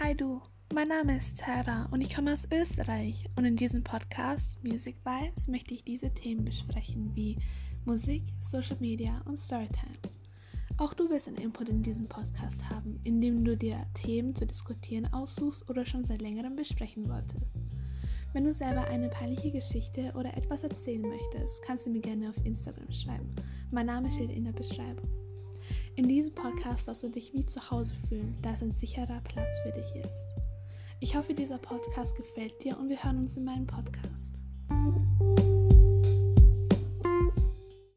Hi du, mein Name ist Tara und ich komme aus Österreich und in diesem Podcast Music Vibes möchte ich diese Themen besprechen wie Musik, Social Media und Storytimes. Auch du wirst einen Input in diesem Podcast haben, indem du dir Themen zu diskutieren aussuchst oder schon seit längerem besprechen wolltest. Wenn du selber eine peinliche Geschichte oder etwas erzählen möchtest, kannst du mir gerne auf Instagram schreiben. Mein Name steht in der Beschreibung. In diesem Podcast sollst du dich wie zu Hause fühlen, da es ein sicherer Platz für dich ist. Ich hoffe, dieser Podcast gefällt dir und wir hören uns in meinem Podcast.